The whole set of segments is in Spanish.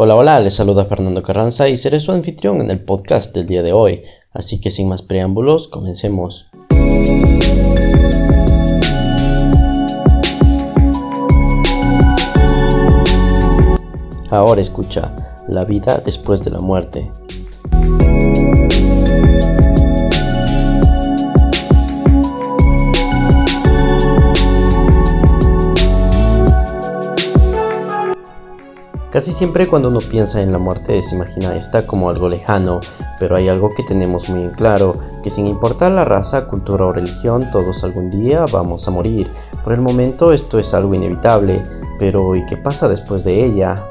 Hola, hola, les saluda Fernando Carranza y seré su anfitrión en el podcast del día de hoy, así que sin más preámbulos, comencemos. Ahora escucha, la vida después de la muerte. Casi siempre cuando uno piensa en la muerte se imagina esta como algo lejano, pero hay algo que tenemos muy en claro, que sin importar la raza, cultura o religión, todos algún día vamos a morir. Por el momento esto es algo inevitable, pero ¿y qué pasa después de ella?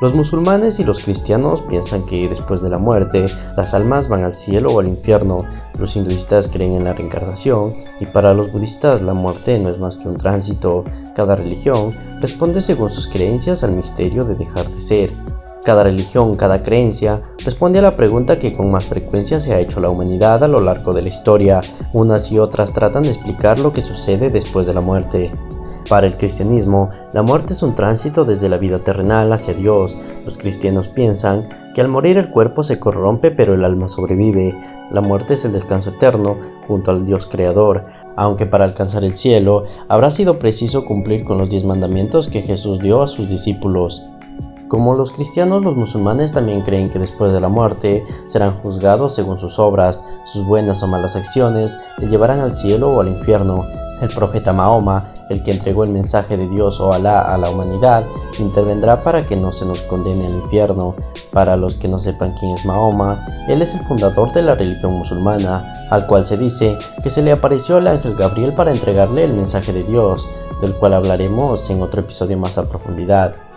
Los musulmanes y los cristianos piensan que después de la muerte las almas van al cielo o al infierno, los hinduistas creen en la reencarnación y para los budistas la muerte no es más que un tránsito. Cada religión responde según sus creencias al misterio de dejar de ser. Cada religión, cada creencia, responde a la pregunta que con más frecuencia se ha hecho la humanidad a lo largo de la historia. Unas y otras tratan de explicar lo que sucede después de la muerte. Para el cristianismo, la muerte es un tránsito desde la vida terrenal hacia Dios. Los cristianos piensan que al morir el cuerpo se corrompe pero el alma sobrevive. La muerte es el descanso eterno junto al Dios creador, aunque para alcanzar el cielo habrá sido preciso cumplir con los diez mandamientos que Jesús dio a sus discípulos. Como los cristianos, los musulmanes también creen que después de la muerte serán juzgados según sus obras, sus buenas o malas acciones le llevarán al cielo o al infierno. El profeta Mahoma, el que entregó el mensaje de Dios o Alá a la humanidad, intervendrá para que no se nos condene al infierno. Para los que no sepan quién es Mahoma, él es el fundador de la religión musulmana, al cual se dice que se le apareció el ángel Gabriel para entregarle el mensaje de Dios, del cual hablaremos en otro episodio más a profundidad.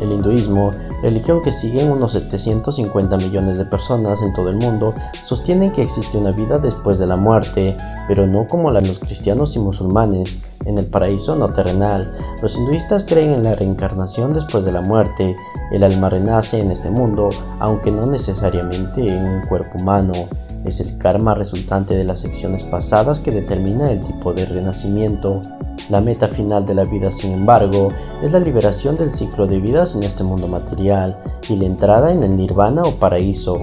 El hinduismo, religión que siguen unos 750 millones de personas en todo el mundo, sostiene que existe una vida después de la muerte, pero no como la de los cristianos y musulmanes, en el paraíso no terrenal. Los hinduistas creen en la reencarnación después de la muerte. El alma renace en este mundo, aunque no necesariamente en un cuerpo humano. Es el karma resultante de las acciones pasadas que determina el tipo de renacimiento. La meta final de la vida, sin embargo, es la liberación del ciclo de vidas en este mundo material y la entrada en el nirvana o paraíso.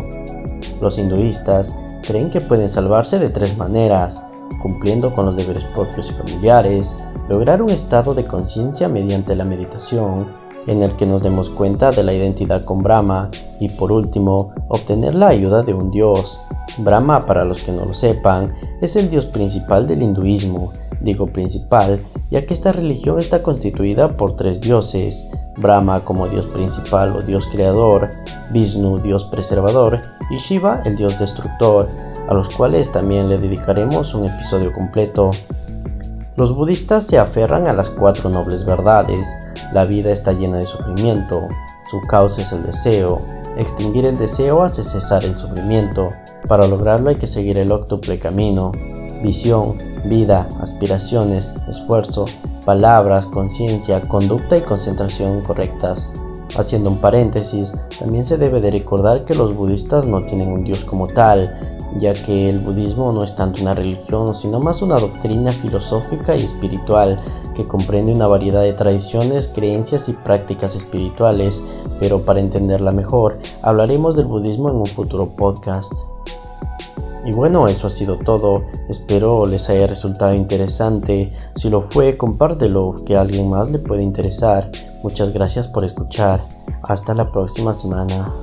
Los hinduistas creen que pueden salvarse de tres maneras, cumpliendo con los deberes propios y familiares, lograr un estado de conciencia mediante la meditación, en el que nos demos cuenta de la identidad con Brahma, y por último, obtener la ayuda de un dios. Brahma, para los que no lo sepan, es el dios principal del hinduismo digo principal, ya que esta religión está constituida por tres dioses, Brahma como dios principal o dios creador, Vishnu dios preservador y Shiva el dios destructor, a los cuales también le dedicaremos un episodio completo. Los budistas se aferran a las cuatro nobles verdades, la vida está llena de sufrimiento, su causa es el deseo, extinguir el deseo hace cesar el sufrimiento, para lograrlo hay que seguir el octuple camino, visión, vida, aspiraciones, esfuerzo, palabras, conciencia, conducta y concentración correctas. Haciendo un paréntesis, también se debe de recordar que los budistas no tienen un dios como tal, ya que el budismo no es tanto una religión, sino más una doctrina filosófica y espiritual que comprende una variedad de tradiciones, creencias y prácticas espirituales, pero para entenderla mejor, hablaremos del budismo en un futuro podcast. Y bueno, eso ha sido todo. Espero les haya resultado interesante. Si lo fue, compártelo, que a alguien más le puede interesar. Muchas gracias por escuchar. Hasta la próxima semana.